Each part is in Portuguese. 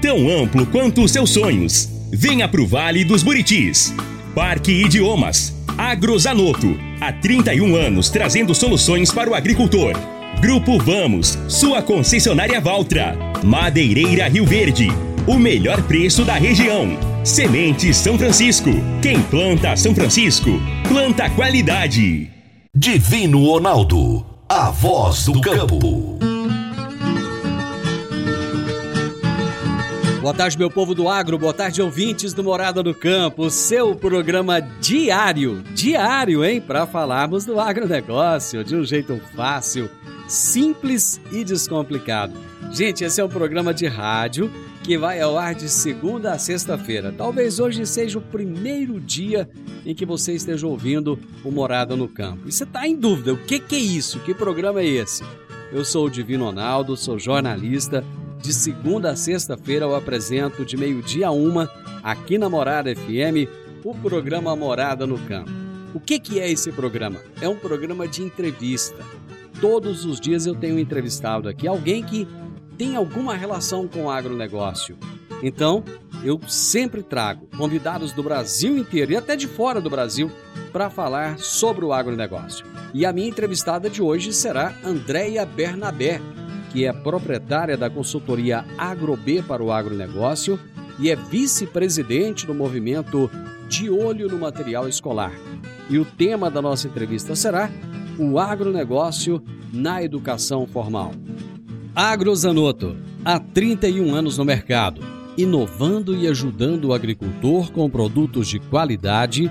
tão amplo quanto os seus sonhos. Venha pro Vale dos Buritis. Parque Idiomas. Agrozanoto. Há 31 anos trazendo soluções para o agricultor. Grupo Vamos, sua concessionária Valtra. Madeireira Rio Verde. O melhor preço da região. Semente São Francisco. Quem planta São Francisco, planta qualidade. Divino Ronaldo, a voz do campo. Boa tarde, meu povo do agro, boa tarde, ouvintes do Morada do Campo, seu programa diário, diário, hein, para falarmos do agronegócio de um jeito fácil, simples e descomplicado. Gente, esse é um programa de rádio que vai ao ar de segunda a sexta-feira. Talvez hoje seja o primeiro dia em que você esteja ouvindo o Morada no Campo. E você está em dúvida, o que, que é isso? Que programa é esse? Eu sou o Divino Ronaldo, sou jornalista de segunda a sexta-feira eu apresento de meio-dia a uma, aqui na Morada FM, o programa Morada no Campo. O que, que é esse programa? É um programa de entrevista. Todos os dias eu tenho entrevistado aqui alguém que tem alguma relação com o agronegócio. Então, eu sempre trago convidados do Brasil inteiro e até de fora do Brasil para falar sobre o agronegócio. E a minha entrevistada de hoje será Andréia Bernabé, que é proprietária da consultoria AgroB para o agronegócio e é vice-presidente do movimento De Olho no Material Escolar. E o tema da nossa entrevista será o agronegócio na educação formal. Agrozanoto, há 31 anos no mercado, inovando e ajudando o agricultor com produtos de qualidade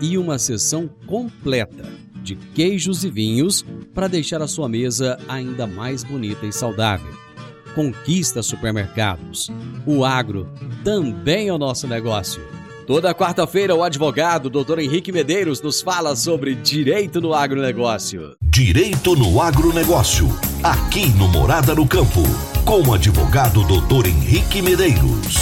e uma sessão completa de queijos e vinhos para deixar a sua mesa ainda mais bonita e saudável. Conquista supermercados. O agro também é o nosso negócio. Toda quarta-feira, o advogado Dr. Henrique Medeiros nos fala sobre direito no agronegócio. Direito no agronegócio, aqui no Morada no Campo, com o advogado Dr. Henrique Medeiros.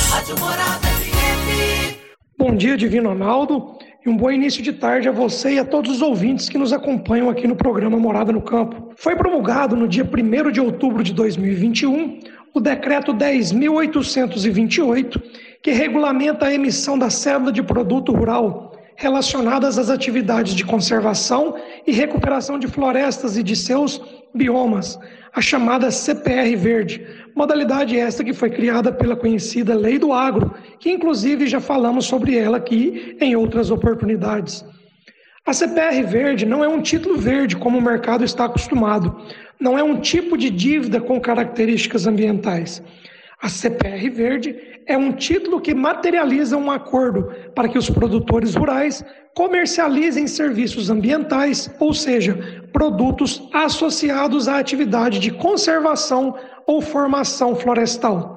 Bom dia, Divino Ronaldo. E um bom início de tarde a você e a todos os ouvintes que nos acompanham aqui no programa Morada no Campo. Foi promulgado no dia 1 de outubro de 2021 o Decreto 10.828, que regulamenta a emissão da cédula de produto rural relacionadas às atividades de conservação e recuperação de florestas e de seus biomas, a chamada CPR Verde, modalidade esta que foi criada pela conhecida Lei do Agro, que inclusive já falamos sobre ela aqui em outras oportunidades. A CPR Verde não é um título verde como o mercado está acostumado, não é um tipo de dívida com características ambientais. A CPR Verde é um título que materializa um acordo para que os produtores rurais comercializem serviços ambientais, ou seja, produtos associados à atividade de conservação ou formação florestal.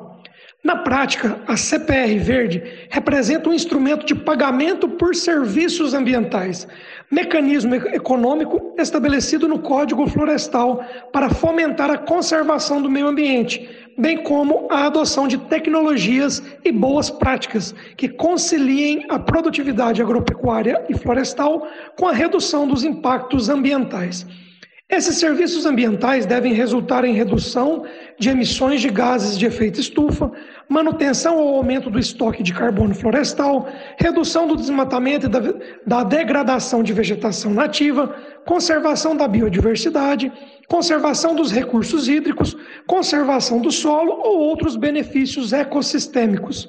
Na prática, a CPR Verde representa um instrumento de pagamento por serviços ambientais, mecanismo econômico estabelecido no Código Florestal para fomentar a conservação do meio ambiente, bem como a adoção de tecnologias e boas práticas que conciliem a produtividade agropecuária e florestal com a redução dos impactos ambientais. Esses serviços ambientais devem resultar em redução de emissões de gases de efeito estufa, manutenção ou aumento do estoque de carbono florestal, redução do desmatamento e da, da degradação de vegetação nativa, conservação da biodiversidade, conservação dos recursos hídricos, conservação do solo ou outros benefícios ecossistêmicos.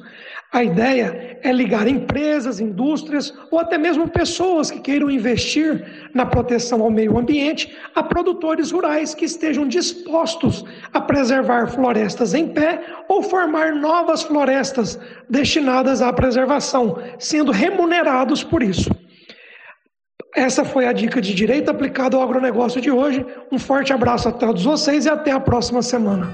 A ideia é ligar empresas, indústrias ou até mesmo pessoas que queiram investir na proteção ao meio ambiente a produtores rurais que estejam dispostos a preservar florestas em pé ou formar novas florestas destinadas à preservação, sendo remunerados por isso. Essa foi a dica de direito aplicado ao agronegócio de hoje. Um forte abraço a todos vocês e até a próxima semana.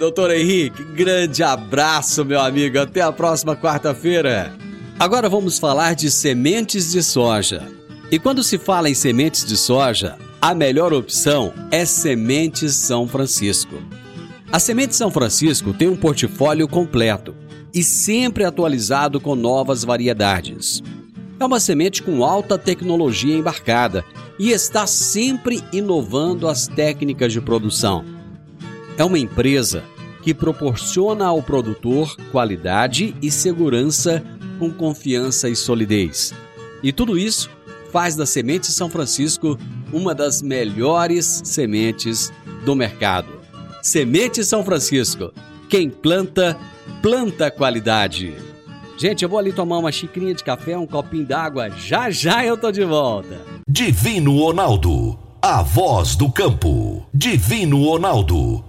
Doutor Henrique, grande abraço, meu amigo. Até a próxima quarta-feira. Agora vamos falar de sementes de soja. E quando se fala em sementes de soja, a melhor opção é Sementes São Francisco. A Semente São Francisco tem um portfólio completo e sempre atualizado com novas variedades. É uma semente com alta tecnologia embarcada e está sempre inovando as técnicas de produção é uma empresa que proporciona ao produtor qualidade e segurança com confiança e solidez. E tudo isso faz da Semente São Francisco uma das melhores sementes do mercado. Semente São Francisco. Quem planta, planta qualidade. Gente, eu vou ali tomar uma xicrinha de café, um copinho d'água. Já já eu tô de volta. Divino Ronaldo, a voz do campo. Divino Ronaldo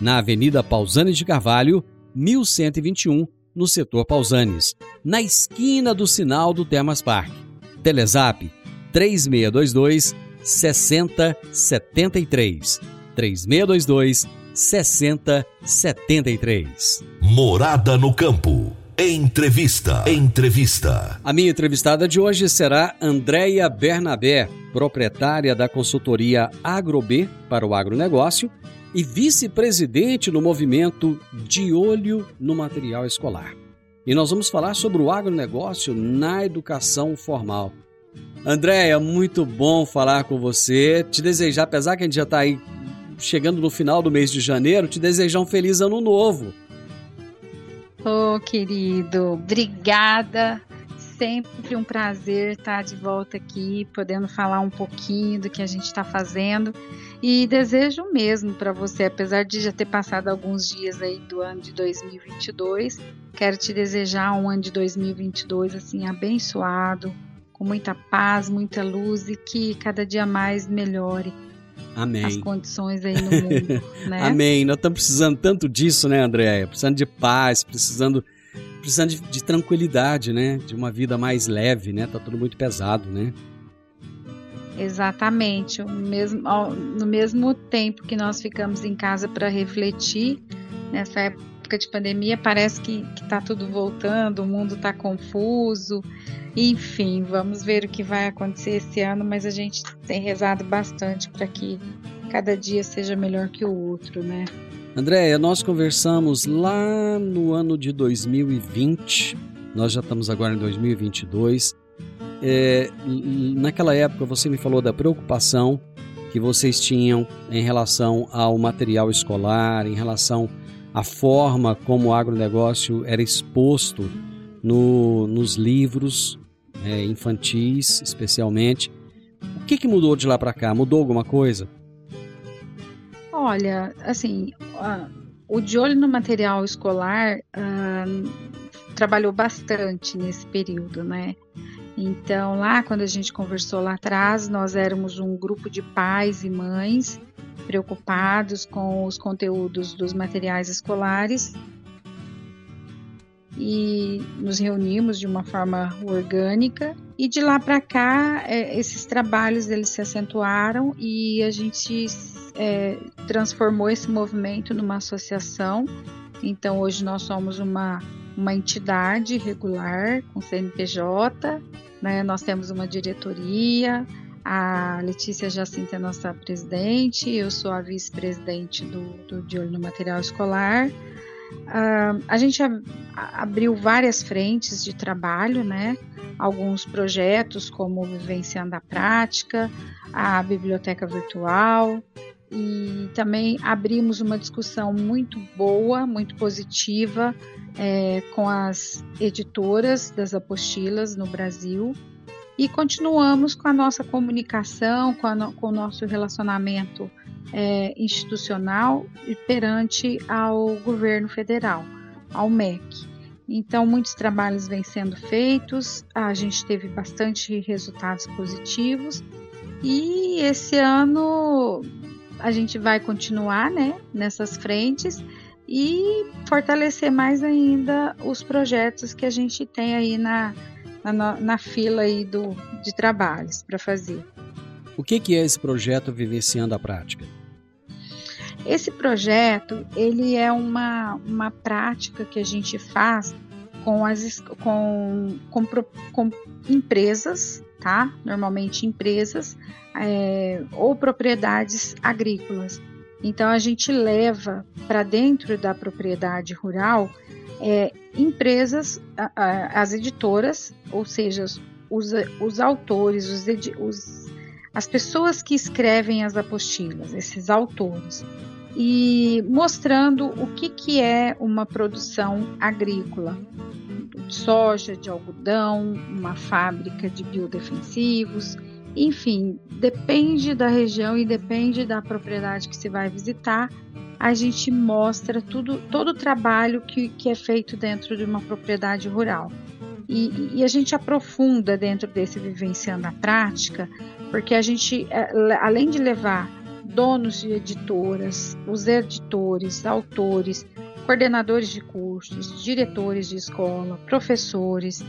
na Avenida Pausanes de Carvalho, 1121, no setor Pausanes, na esquina do sinal do Termas Park. Telezap 3622 6073. 3622 6073. Morada no campo. Entrevista. Entrevista. A minha entrevistada de hoje será Andréia Bernabé, proprietária da consultoria AgroB para o agronegócio e vice-presidente no movimento De Olho no Material Escolar. E nós vamos falar sobre o agronegócio na educação formal. Andréia, muito bom falar com você. Te desejar, apesar que a gente já está aí chegando no final do mês de janeiro, te desejar um feliz ano novo. Ô, oh, querido, obrigada. Sempre um prazer estar de volta aqui, podendo falar um pouquinho do que a gente está fazendo. E desejo mesmo para você, apesar de já ter passado alguns dias aí do ano de 2022, quero te desejar um ano de 2022 assim abençoado, com muita paz, muita luz e que cada dia mais melhore Amém. as condições aí no mundo. Né? Amém. Nós estamos precisando tanto disso, né, Andréia? Precisando de paz, precisando, precisando de, de, tranquilidade, né? De uma vida mais leve, né? Tá tudo muito pesado, né? Exatamente. Mesmo, no mesmo tempo que nós ficamos em casa para refletir, nessa época de pandemia, parece que está tudo voltando, o mundo está confuso. Enfim, vamos ver o que vai acontecer esse ano, mas a gente tem rezado bastante para que cada dia seja melhor que o outro, né? Andréia, nós conversamos lá no ano de 2020, nós já estamos agora em 2022 é, naquela época você me falou da preocupação que vocês tinham em relação ao material escolar, em relação à forma como o agronegócio era exposto no, nos livros é, infantis, especialmente. O que, que mudou de lá para cá? Mudou alguma coisa? Olha, assim, uh, o de olho no material escolar uh, trabalhou bastante nesse período, né? Então, lá quando a gente conversou lá atrás, nós éramos um grupo de pais e mães preocupados com os conteúdos dos materiais escolares e nos reunimos de uma forma orgânica e de lá para cá é, esses trabalhos eles se acentuaram e a gente é, transformou esse movimento numa associação então hoje nós somos uma uma entidade regular com CNPJ, né? nós temos uma diretoria, a Letícia Jacinta é nossa presidente, eu sou a vice-presidente do, do De Olho no Material Escolar. Uh, a gente ab abriu várias frentes de trabalho, né? Alguns projetos como Vivenciando a Prática, a Biblioteca Virtual, e também abrimos uma discussão muito boa, muito positiva é, com as editoras das apostilas no Brasil e continuamos com a nossa comunicação, com, no, com o nosso relacionamento é, institucional perante ao governo federal, ao MEC. Então, muitos trabalhos vêm sendo feitos, a gente teve bastante resultados positivos e esse ano a gente vai continuar né, nessas frentes e fortalecer mais ainda os projetos que a gente tem aí na, na, na fila aí do, de trabalhos para fazer. O que, que é esse projeto Vivenciando a Prática? Esse projeto ele é uma, uma prática que a gente faz com as com, com, com empresas, tá? Normalmente empresas é, ou propriedades agrícolas. Então a gente leva para dentro da propriedade rural é, empresas, a, a, as editoras, ou seja, os, os autores, os, os, as pessoas que escrevem as apostilas, esses autores, e mostrando o que, que é uma produção agrícola, de soja, de algodão, uma fábrica de biodefensivos, enfim, depende da região e depende da propriedade que se vai visitar. A gente mostra tudo, todo o trabalho que, que é feito dentro de uma propriedade rural. E, e, a gente aprofunda dentro desse vivenciando a prática, porque a gente, é, além de levar donos de editoras, os editores, autores, coordenadores de cursos, diretores de escola, professores,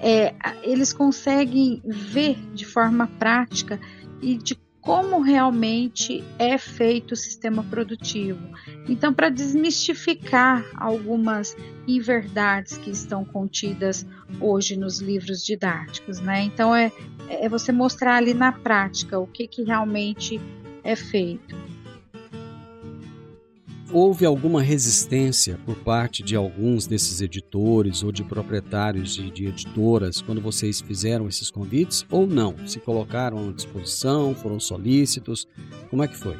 é, eles conseguem ver de forma prática e de como realmente é feito o sistema produtivo. Então, para desmistificar algumas inverdades que estão contidas hoje nos livros didáticos, né? Então, é, é você mostrar ali na prática o que, que realmente é feito houve alguma resistência por parte de alguns desses editores ou de proprietários de, de, editoras quando vocês fizeram esses convites ou não? Se colocaram à disposição, foram solícitos? Como é que foi?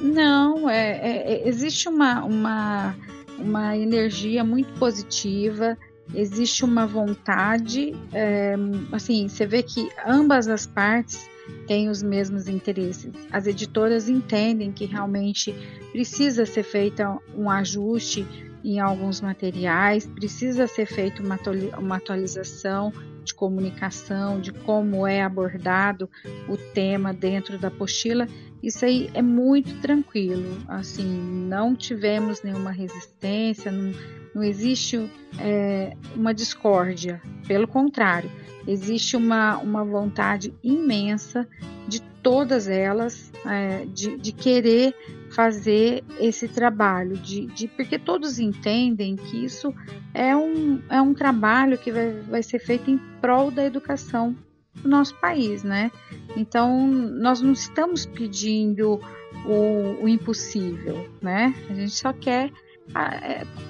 Não, é, é, é existe uma, uma, uma energia muito positiva, existe uma vontade, é, assim, você vê que ambas as partes têm os mesmos interesses. As editoras entendem que realmente precisa ser feito um ajuste em alguns materiais, precisa ser feita uma, atualização de comunicação, de como é abordado o tema dentro da apostila. Isso aí é muito tranquilo, assim, não tivemos nenhuma resistência, não, não existe é, uma discórdia, pelo contrário, existe uma, uma vontade imensa de todas elas é, de, de, querer fazer esse trabalho, de, de, porque todos entendem que isso é um, é um trabalho que vai, vai ser feito em prol da educação do nosso país, né? Então, nós não estamos pedindo o, o impossível, né? A gente só quer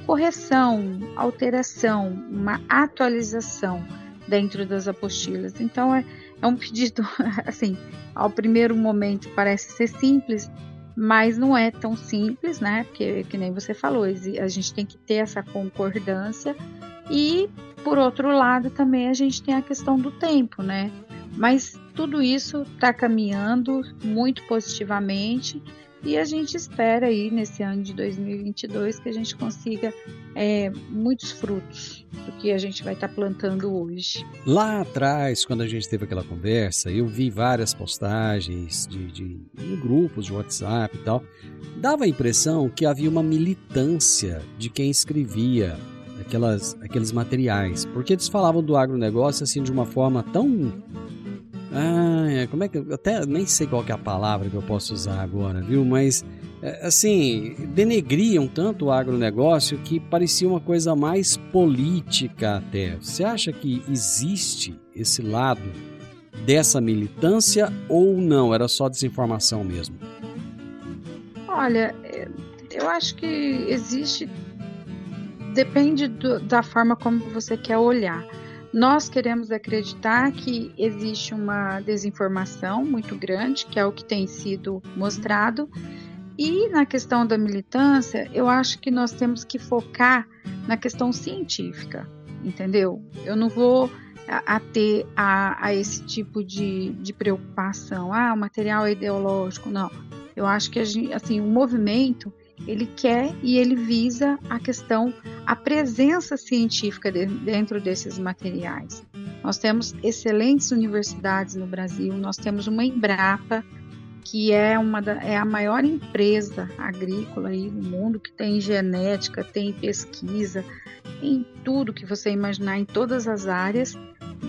correção, alteração, uma atualização dentro das apostilas. Então é, é um pedido, assim, ao primeiro momento parece ser simples, mas não é tão simples, né? Porque, que nem você falou, a gente tem que ter essa concordância e, por outro lado, também a gente tem a questão do tempo, né? Mas tudo isso está caminhando muito positivamente E a gente espera aí nesse ano de 2022 que a gente consiga é, muitos frutos do que a gente vai estar tá plantando hoje. Lá atrás, quando a gente teve aquela conversa, eu vi várias postagens de, de em grupos de WhatsApp e tal. Dava a impressão que havia uma militância de quem escrevia aquelas, aqueles materiais, porque eles falavam do agronegócio assim de uma forma tão ah, como é que. Até nem sei qual é a palavra que eu posso usar agora, viu? Mas, é, assim, denegriam tanto o agronegócio que parecia uma coisa mais política até. Você acha que existe esse lado dessa militância ou não? Era só desinformação mesmo? Olha, é, eu acho que existe. Depende do, da forma como você quer olhar. Nós queremos acreditar que existe uma desinformação muito grande, que é o que tem sido mostrado. E na questão da militância, eu acho que nós temos que focar na questão científica, entendeu? Eu não vou ater a, a esse tipo de, de preocupação. Ah, o material é ideológico. Não. Eu acho que gente, assim, o movimento ele quer e ele visa a questão, a presença científica de, dentro desses materiais. Nós temos excelentes universidades no Brasil, nós temos uma Embrapa, que é, uma da, é a maior empresa agrícola aí no mundo, que tem genética, tem pesquisa, em tudo que você imaginar, em todas as áreas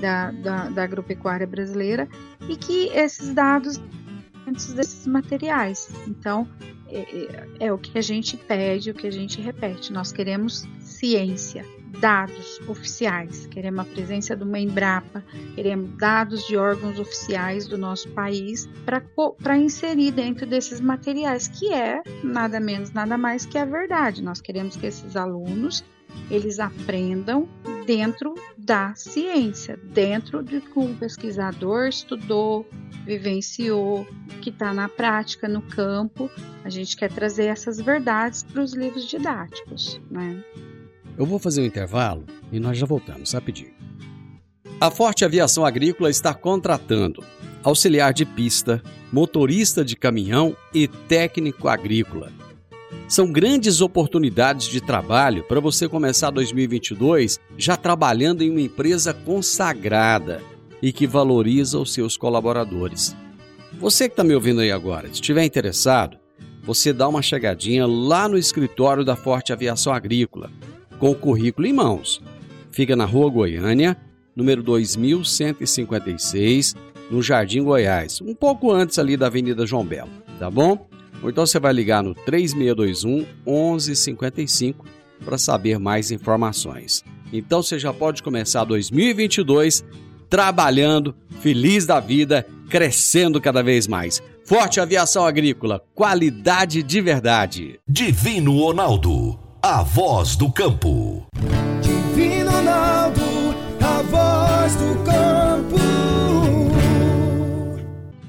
da, da, da agropecuária brasileira, e que esses dados desses materiais. Então, é, é, é, o que a gente pede, o que a gente repete. Nós queremos ciência, dados oficiais, queremos a presença de uma Embrapa, queremos dados de órgãos oficiais do nosso país para inserir dentro desses materiais, que é nada menos, nada mais que a verdade. Nós queremos que esses alunos eles aprendam dentro da ciência, dentro de que o pesquisador estudou, vivenciou, que está na prática, no campo. A gente quer trazer essas verdades para os livros didáticos. Né? Eu vou fazer um intervalo e nós já voltamos rapidinho. A Forte Aviação Agrícola está contratando auxiliar de pista, motorista de caminhão e técnico agrícola são grandes oportunidades de trabalho para você começar 2022 já trabalhando em uma empresa consagrada e que valoriza os seus colaboradores. Você que está me ouvindo aí agora, se estiver interessado, você dá uma chegadinha lá no escritório da Forte Aviação Agrícola, com o currículo em mãos. Fica na Rua Goiânia, número 2156, no Jardim Goiás, um pouco antes ali da Avenida João Belo, tá bom? Ou então você vai ligar no 3621 1155 para saber mais informações. Então você já pode começar 2022 trabalhando, feliz da vida, crescendo cada vez mais. Forte Aviação Agrícola, qualidade de verdade. Divino Ronaldo, a voz do campo. Divino Ronaldo, a voz do campo.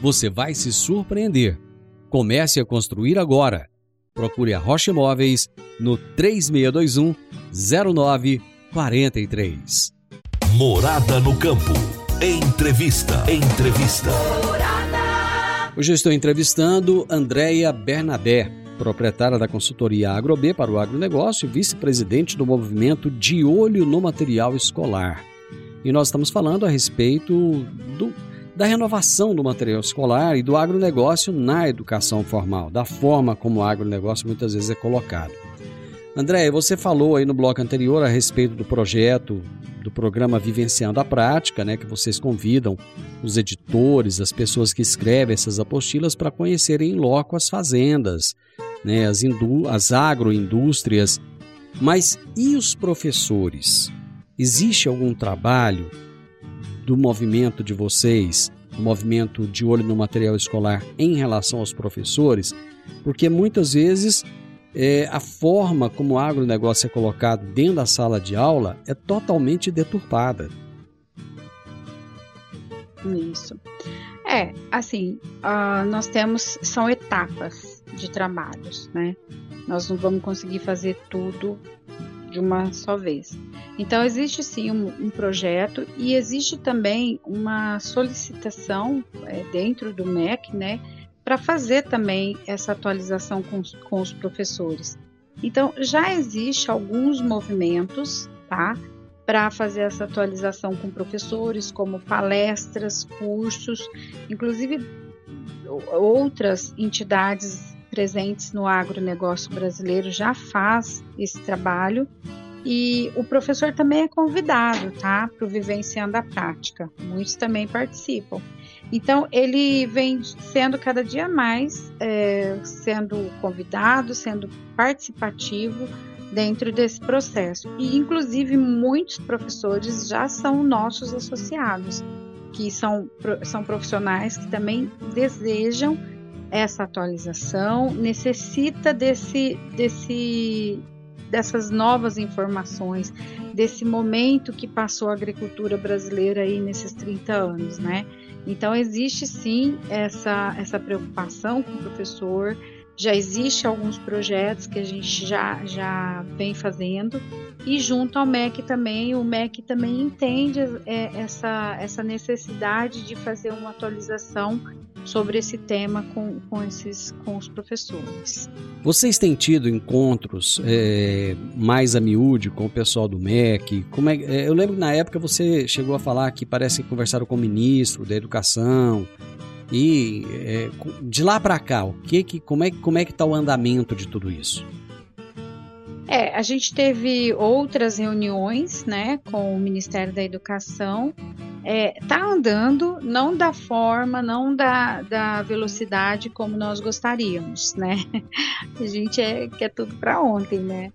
você vai se surpreender. Comece a construir agora. Procure a Rocha Imóveis no 3621 0943. Morada no campo. Entrevista. Entrevista. Morada. Hoje eu estou entrevistando Andréia Bernabé, proprietária da consultoria AgroB para o agronegócio e vice-presidente do movimento De Olho no Material Escolar. E nós estamos falando a respeito do da renovação do material escolar e do agronegócio na educação formal, da forma como o agronegócio muitas vezes é colocado. André, você falou aí no bloco anterior a respeito do projeto do programa Vivenciando a Prática, né, que vocês convidam os editores, as pessoas que escrevem essas apostilas para conhecerem em loco as fazendas, né, as, as agroindústrias. Mas e os professores? Existe algum trabalho do movimento de vocês, movimento de olho no material escolar em relação aos professores, porque muitas vezes é, a forma como o agronegócio é colocado dentro da sala de aula é totalmente deturpada. Isso. É, assim, uh, nós temos, são etapas de trabalhos, né? Nós não vamos conseguir fazer tudo de uma só vez. Então, existe sim um, um projeto e existe também uma solicitação é, dentro do MEC, né? Para fazer também essa atualização com, com os professores. Então, já existe alguns movimentos, tá? para fazer essa atualização com professores, como palestras, cursos, inclusive outras entidades presentes no agronegócio brasileiro já faz esse trabalho e o professor também é convidado, tá, para o Vivenciando a Prática. Muitos também participam. Então ele vem sendo cada dia mais é, sendo convidado, sendo participativo dentro desse processo. E, inclusive, muitos professores já são nossos associados, que são, são profissionais que também desejam essa atualização, necessita desse, desse, dessas novas informações, desse momento que passou a agricultura brasileira aí nesses 30 anos, né? Então existe sim essa, essa preocupação com o professor, já existe alguns projetos que a gente já, já vem fazendo e junto ao MEC também, o MEC também entende é, essa, essa necessidade de fazer uma atualização sobre esse tema com, com, esses, com os professores. Vocês têm tido encontros é, mais a miúde com o pessoal do MEC? Como é, é, eu lembro que na época você chegou a falar que parece que conversaram com o ministro da Educação, e é, de lá para cá, o que que, como é como é que está o andamento de tudo isso? É, a gente teve outras reuniões, né, com o Ministério da Educação. É, tá andando, não da forma, não da, da velocidade como nós gostaríamos, né? A gente é, quer tudo para ontem, né?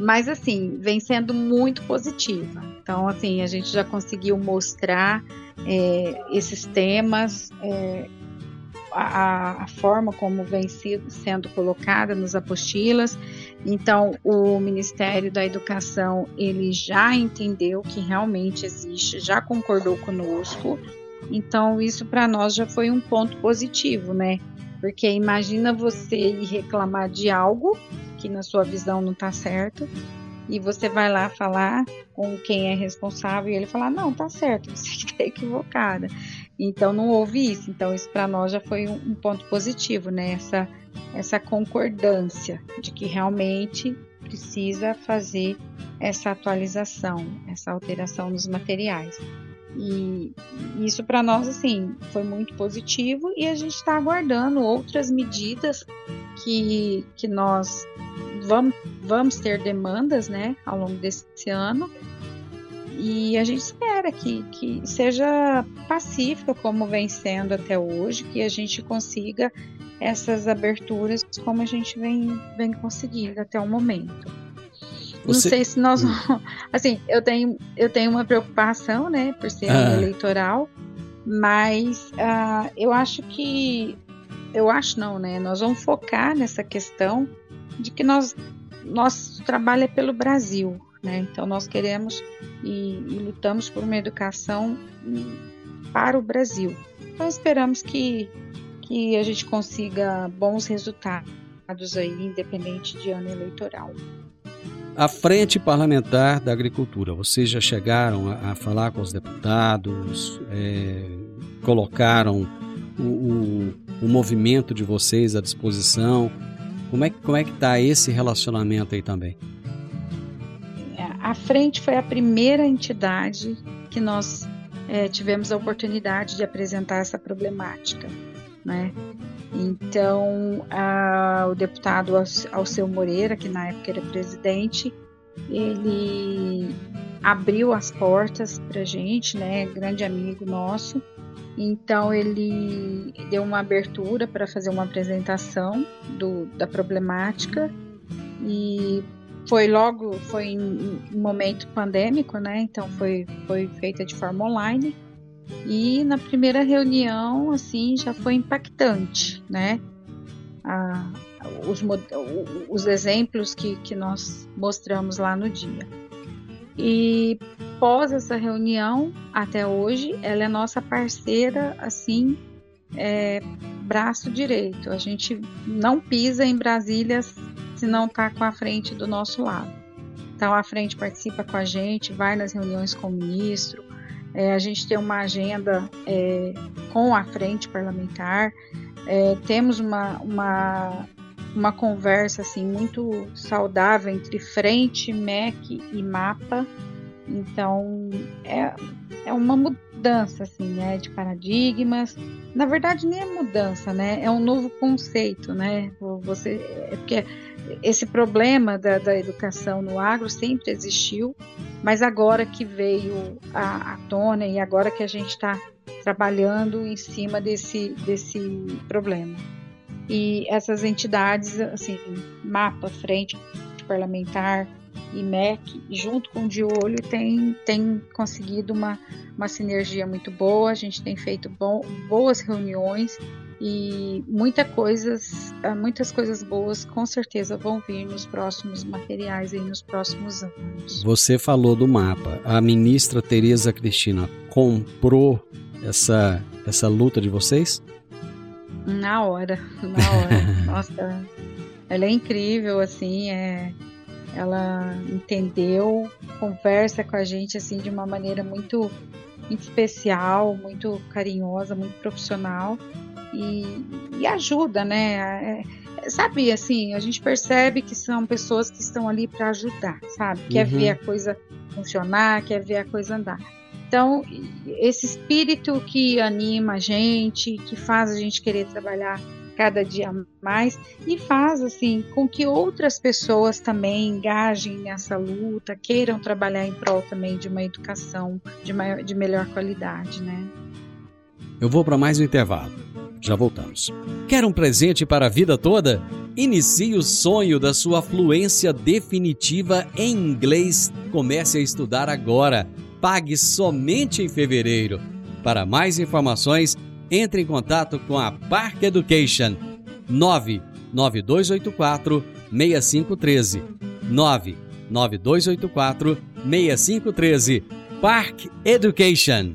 Mas assim, vem sendo muito positiva. Então, assim, a gente já conseguiu mostrar é, esses temas, é, a, a, forma como vem sendo colocada nos apostilas. Então, o Ministério da Educação ele já entendeu que realmente existe, já concordou conosco. Então, isso para nós já foi um ponto positivo, né? Porque imagina você ir reclamar de algo que na sua visão não está certo e você vai lá falar com quem é responsável e ele falar não tá certo você está equivocada. Então não houve isso. Então isso para nós já foi um, ponto positivo né? Essa essa concordância de que realmente precisa fazer essa atualização essa alteração nos materiais e isso para nós assim foi muito positivo e a gente está aguardando outras medidas que, que nós vamos, vamos ter demandas né, ao longo desse ano. E a gente espera que, que seja pacífica como vem sendo até hoje, que a gente consiga essas aberturas como a gente vem, vem conseguindo até o momento. Você... Não sei se nós. Hum. Assim, eu tenho, eu tenho uma preocupação, né, por ser ah. eleitoral, mas uh, eu acho que. Eu acho não, né? Nós vamos focar nessa questão de que nós nosso trabalho é pelo Brasil, né? Então nós queremos e, e lutamos por uma educação para o Brasil. Então esperamos que que a gente consiga bons resultados aí, independente de ano eleitoral. A Frente Parlamentar da Agricultura, vocês já chegaram a, a falar com os deputados, é, colocaram o, o, o movimento de vocês à disposição. Como é, como é que está esse relacionamento aí também? A frente foi a primeira entidade que nós é, tivemos a oportunidade de apresentar essa problemática, né? Então, a, o deputado Alceu Moreira, que na época era presidente, ele abriu as portas para gente, né? Grande amigo nosso, então ele deu uma abertura para fazer uma apresentação do, da problemática e foi logo foi em momento pandêmico, né? Então foi foi feita de forma online e na primeira reunião assim já foi impactante, né? Os, os exemplos que, que nós mostramos lá no dia. E pós essa reunião, até hoje, ela é nossa parceira, assim, é, braço direito. A gente não pisa em Brasília se não está com a frente do nosso lado. Então, a frente participa com a gente, vai nas reuniões com o ministro. É, a gente tem uma agenda é, com a frente parlamentar. É, temos uma, uma uma conversa assim muito saudável entre frente, MEC e mapa. Então é, é uma mudança assim, né, de paradigmas. Na verdade nem é mudança, né? É um novo conceito, né? Você é porque esse problema da, da educação no agro sempre existiu, mas agora que veio à, tona e agora que a gente está trabalhando em cima desse, desse problema. E essas entidades, assim, MAPA, Frente Parlamentar e MEC, junto com o de olho, tem, tem conseguido uma, uma sinergia muito boa, a gente tem feito boas reuniões e muita coisas, ah, muitas coisas boas com certeza vão vir nos próximos materiais e nos próximos anos. Você falou do mapa. A ministra Tereza Cristina comprou essa, essa luta de vocês? Na hora, na hora. Nossa, ela é incrível, assim, é, ela entendeu, conversa com a gente, assim, de uma maneira muito, muito especial, muito carinhosa, muito profissional e, e ajuda, né? É, sabe, assim, a gente percebe que são pessoas que estão ali para ajudar, sabe? Quer uhum. ver a coisa funcionar, quer ver a coisa andar. Então, esse espírito que anima a gente, que faz a gente querer trabalhar cada dia mais e faz assim com que outras pessoas também engajem nessa luta, queiram trabalhar em prol também de uma educação de, maior, de melhor qualidade, né? Eu vou para mais um intervalo. Já voltamos. Quer um presente para a vida toda? Inicie o sonho da sua fluência definitiva em inglês. Comece a estudar agora pague somente em fevereiro. Para mais informações, entre em contato com a Park Education 99284 6513 99284 6513 Park Education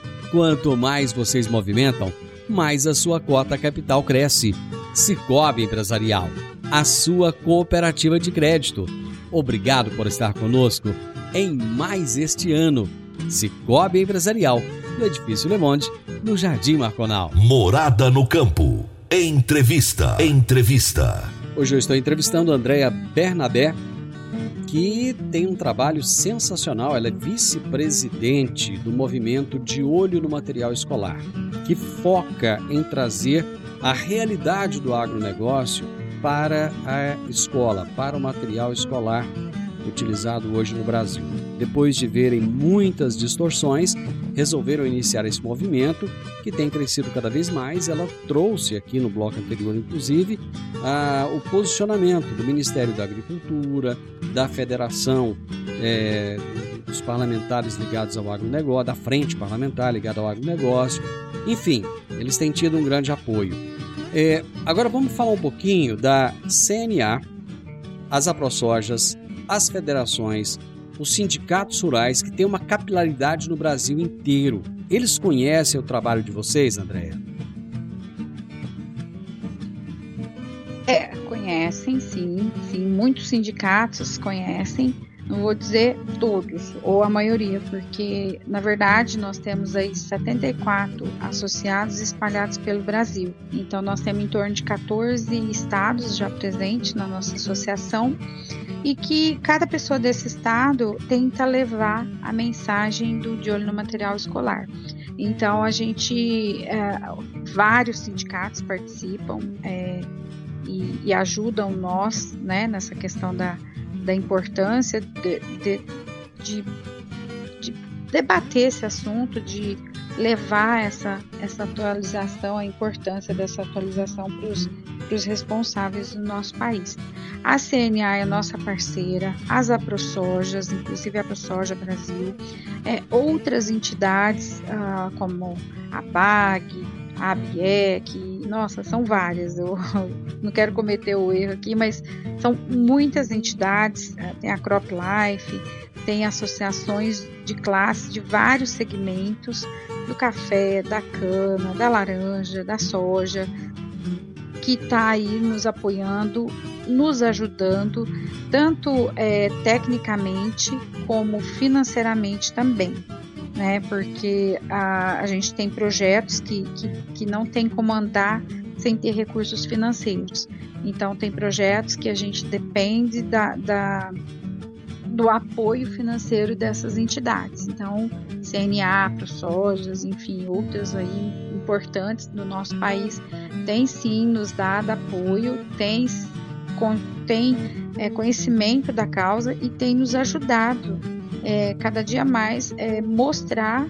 quanto mais vocês movimentam, mais a sua cota capital cresce. Cicobi Empresarial, a sua cooperativa de crédito. Obrigado por estar conosco em mais este ano. Cicobi Empresarial, no Edifício Le Monde, no Jardim Marconal. Morada no Campo. Entrevista. Entrevista. Hoje eu estou entrevistando a Andréa Bernabé, que tem um trabalho sensacional. Ela é vice-presidente do movimento De Olho no Material Escolar, que foca em trazer a realidade do agronegócio para a escola, para o material escolar utilizado hoje no Brasil. Depois de verem muitas distorções, resolveram iniciar esse movimento que tem crescido cada vez mais. Ela trouxe aqui no bloco anterior, inclusive, a, o posicionamento do Ministério da Agricultura, da Federação é, dos Parlamentares ligados ao agronegócio, da Frente Parlamentar ligada ao agronegócio. Enfim, eles têm tido um grande apoio. É, agora vamos falar um pouquinho da CNA, as aprosojas, as federações, os sindicatos rurais que têm uma capilaridade no Brasil inteiro. Eles conhecem o trabalho de vocês, Andréia? É, conhecem, sim, sim. Muitos sindicatos conhecem não vou dizer todos, ou a maioria, porque na verdade nós temos aí 74 associados espalhados pelo Brasil. Então nós temos em torno de 14 estados já presentes na nossa associação e que cada pessoa desse estado tenta levar a mensagem do De Olho no Material Escolar. Então a gente, é, vários sindicatos participam é, e, e, ajudam nós, né, nessa questão da, da importância de, de, de, de debater esse assunto, de levar essa, essa atualização, a importância dessa atualização para os responsáveis do nosso país. A CNA é nossa parceira, as AproSojas, inclusive a AproSoja Brasil, é, outras entidades ah, como a BAG, a ABIEC, nossa, são várias, eu não quero cometer o erro aqui, mas são muitas entidades, ah, tem a Crop Life, tem associações de classe de vários segmentos, do café, da cana, da laranja, da soja, que está aí nos apoiando, nos ajudando, tanto é, tecnicamente como financeiramente também. Né, porque a, a gente tem projetos que, que, que não tem como andar sem ter recursos financeiros. Então, tem projetos que a gente depende da, da do apoio financeiro dessas entidades. Então, CNA, ProSojas, enfim, outras aí importantes do nosso país, tem sim nos dado apoio, tem, tem é, conhecimento da causa e tem nos ajudado é, cada dia mais é, mostrar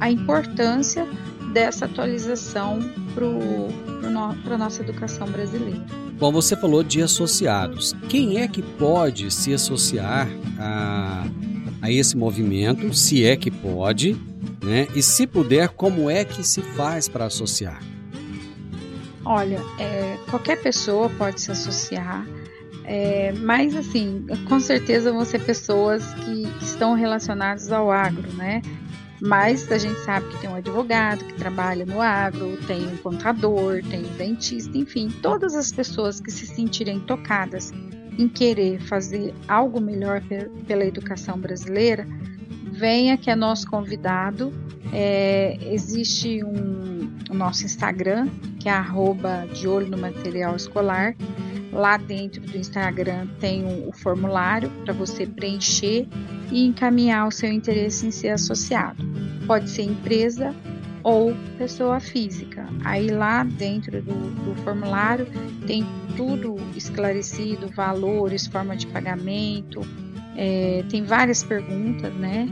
a importância dessa atualização para a nossa educação brasileira. Bom, você falou de associados. Quem é que pode se associar a, a esse movimento, se é que pode, né? E se puder, como é que se faz para associar? Olha, é, qualquer pessoa pode se associar, é, mas assim, com certeza vão ser pessoas que, estão relacionadas ao agro, né? Mas a gente sabe que tem um advogado que trabalha no agro, tem um contador, tem um dentista, enfim, todas as pessoas que se sentirem tocadas em querer fazer algo melhor pela educação brasileira, venha que é nosso convidado. É, existe um, o nosso Instagram, que é arroba de olho no material escolar. Lá dentro do Instagram tem o, formulário para você preencher e encaminhar o seu interesse em ser associado. Pode ser empresa ou pessoa física. Aí lá dentro do, do formulário tem tudo esclarecido, valores, forma de pagamento, é, tem várias perguntas, né,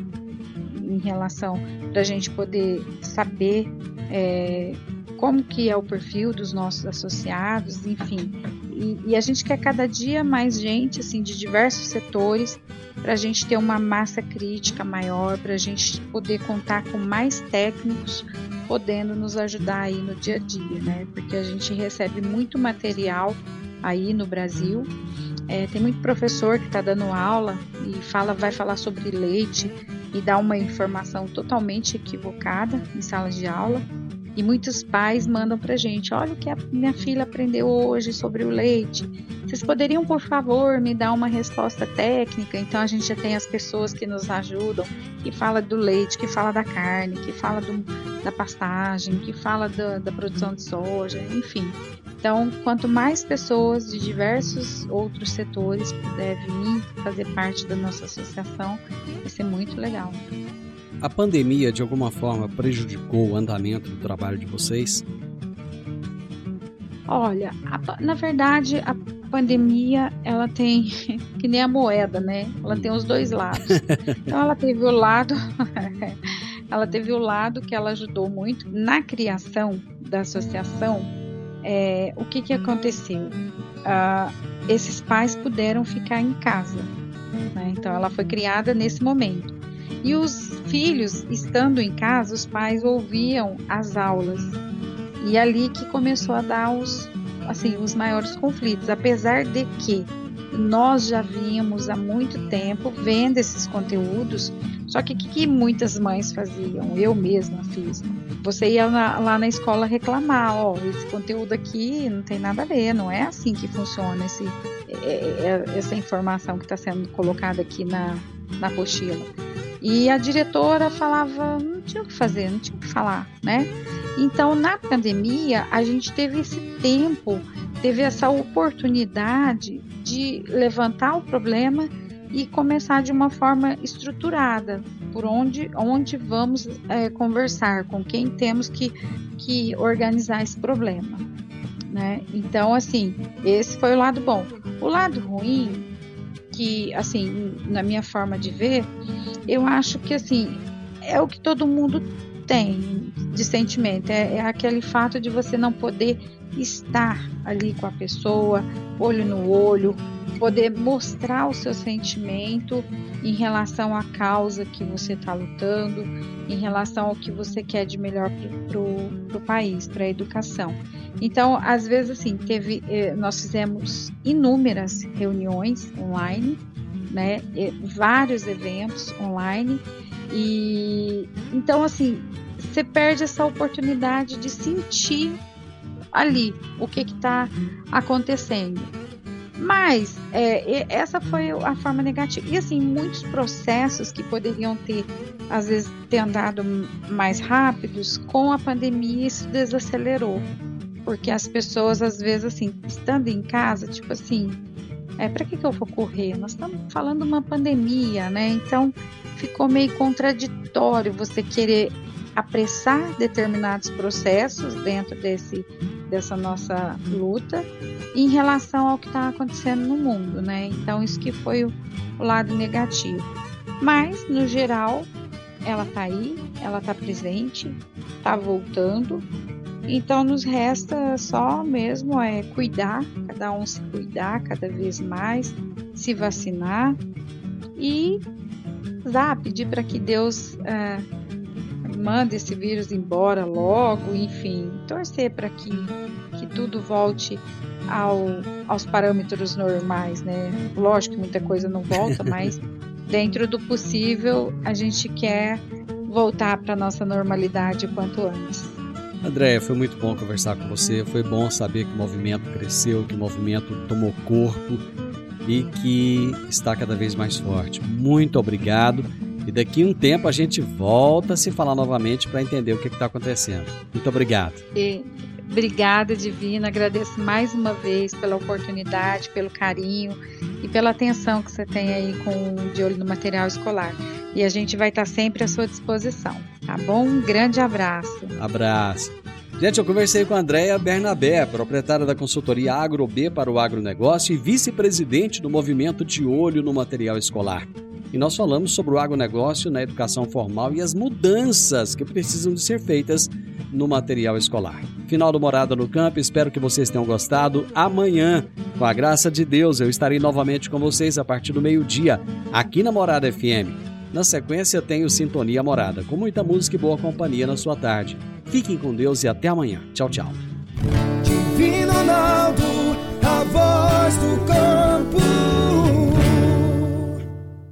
em relação para a gente poder saber é, como que é o perfil dos nossos associados, enfim. E, e, a gente quer cada dia mais gente, assim, de diversos setores, para a gente ter uma massa crítica maior, para a gente poder contar com mais técnicos podendo nos ajudar aí no dia a dia, né? Porque a gente recebe muito material aí no Brasil. É, tem muito professor que está dando aula e fala, vai falar sobre leite e dá uma informação totalmente equivocada em sala de aula. E muitos pais mandam para gente: olha o que a minha filha aprendeu hoje sobre o leite. Vocês poderiam, por favor, me dar uma resposta técnica? Então a gente já tem as pessoas que nos ajudam, que fala do leite, que fala da carne, que fala do, da pastagem, que fala da, da produção de soja, enfim. Então, quanto mais pessoas de diversos outros setores puderem vir fazer parte da nossa associação, vai ser muito legal. A pandemia de alguma forma prejudicou o andamento do trabalho de vocês? Olha, a, na verdade, a pandemia ela tem que nem a moeda, né? Ela tem os dois lados. Então ela teve o lado ela teve o lado que ela ajudou muito na criação da associação. É, o que que aconteceu? Uh, esses pais puderam ficar em casa. Né? Então ela foi criada nesse momento. E os filhos, estando em casa, os pais ouviam as aulas. E ali que começou a dar os, assim, os maiores conflitos, apesar de que nós já vínhamos há muito tempo vendo esses conteúdos, só que o que, que, muitas mães faziam? Eu mesma fiz. Você ia na, lá na escola reclamar, ó, esse conteúdo aqui não tem nada a ver, não é assim que funciona esse, é, é, é essa informação que está sendo colocada aqui na, na apostila. E a diretora falava, não tinha o que fazer, não tinha o que falar, né? Então, na pandemia, a gente teve esse tempo, teve essa oportunidade de levantar o problema e começar de uma forma estruturada. por onde, onde vamos é, conversar, com quem temos que, que organizar esse problema. Né? Então, assim, esse foi o lado bom. O lado ruim, que, assim, na minha forma de ver, eu acho que, assim, é o que todo mundo tem de sentimento. É, é aquele fato de você não poder estar ali com a pessoa, olho no olho, poder mostrar o seu sentimento em relação à causa que você está lutando, em relação ao que você quer de melhor para o país, para a educação. Então, às vezes, assim, teve, eh, nós fizemos inúmeras reuniões online, né, vários eventos online, e então, assim, você perde essa oportunidade de sentir ali o que está acontecendo. Mas é, essa foi a forma negativa. E assim, muitos processos que poderiam ter, às vezes, ter andado mais rápidos, com a pandemia isso desacelerou. Porque as pessoas, às vezes, assim, estando em casa, tipo assim, é, para que, que eu vou correr? Nós estamos falando uma pandemia, né? Então ficou meio contraditório você querer apressar determinados processos dentro desse, dessa nossa luta em relação ao que está acontecendo no mundo, né? Então isso que foi o, o lado negativo. Mas no geral ela está aí, ela está presente, está voltando. Então nos resta só mesmo é cuidar, cada um se cuidar cada vez mais, se vacinar e zá, pedir para que Deus uh, manda esse vírus embora logo, enfim, torcer para que, que tudo volte ao, aos parâmetros normais, né? Lógico que muita coisa não volta, mas dentro do possível a gente quer voltar para nossa normalidade o quanto antes. Andréia, foi muito bom conversar com você. Foi bom saber que o movimento cresceu, que o movimento tomou corpo e que está cada vez mais forte. Muito obrigado. E daqui a um tempo a gente volta a se falar novamente para entender o que está acontecendo. Muito obrigado. E, obrigada, Divina. Agradeço mais uma vez pela oportunidade, pelo carinho e pela atenção que você tem aí com de olho no material escolar. E a gente vai estar sempre à sua disposição. Tá bom? Um grande abraço. Abraço. Gente, eu conversei com a Andréia Bernabé, proprietária da consultoria AgroB para o agronegócio e vice-presidente do movimento De Olho no Material Escolar e nós falamos sobre o agronegócio na educação formal e as mudanças que precisam de ser feitas no material escolar. Final do Morada no Campo, espero que vocês tenham gostado. Amanhã, com a graça de Deus, eu estarei novamente com vocês a partir do meio-dia, aqui na Morada FM. Na sequência, tenho Sintonia Morada, com muita música e boa companhia na sua tarde. Fiquem com Deus e até amanhã. Tchau, tchau. Divino Ronaldo, a voz do campo.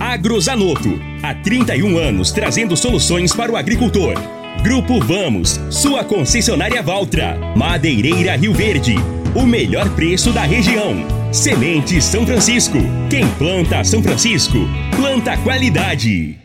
Agrozanoto, há 31 anos trazendo soluções para o agricultor. Grupo Vamos, sua concessionária Valtra. Madeireira Rio Verde, o melhor preço da região. Semente São Francisco, quem planta São Francisco, planta qualidade.